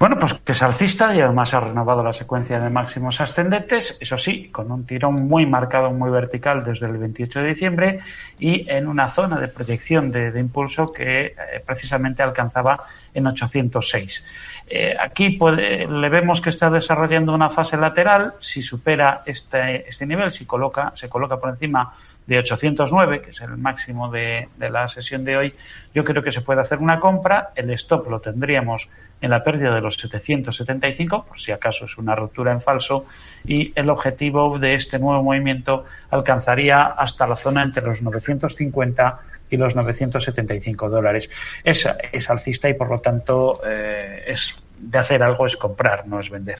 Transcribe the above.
Bueno, pues que es alcista y además ha renovado la secuencia de máximos ascendentes, eso sí, con un tirón muy marcado, muy vertical desde el 28 de diciembre y en una zona de proyección de, impulso que eh, precisamente alcanzaba en 806. Eh, aquí le vemos que está desarrollando una fase lateral. Si supera este, este nivel, si coloca, se coloca por encima de 809, que es el máximo de, la sesión de hoy, yo creo que se puede hacer una compra. El stop lo tendríamos en la pérdida de los 775, por si acaso es una ruptura en falso, y el objetivo de este nuevo movimiento alcanzaría hasta la zona entre los 950 y los 975 dólares. Es, es alcista y por lo tanto eh, es de hacer algo es comprar, no es vender.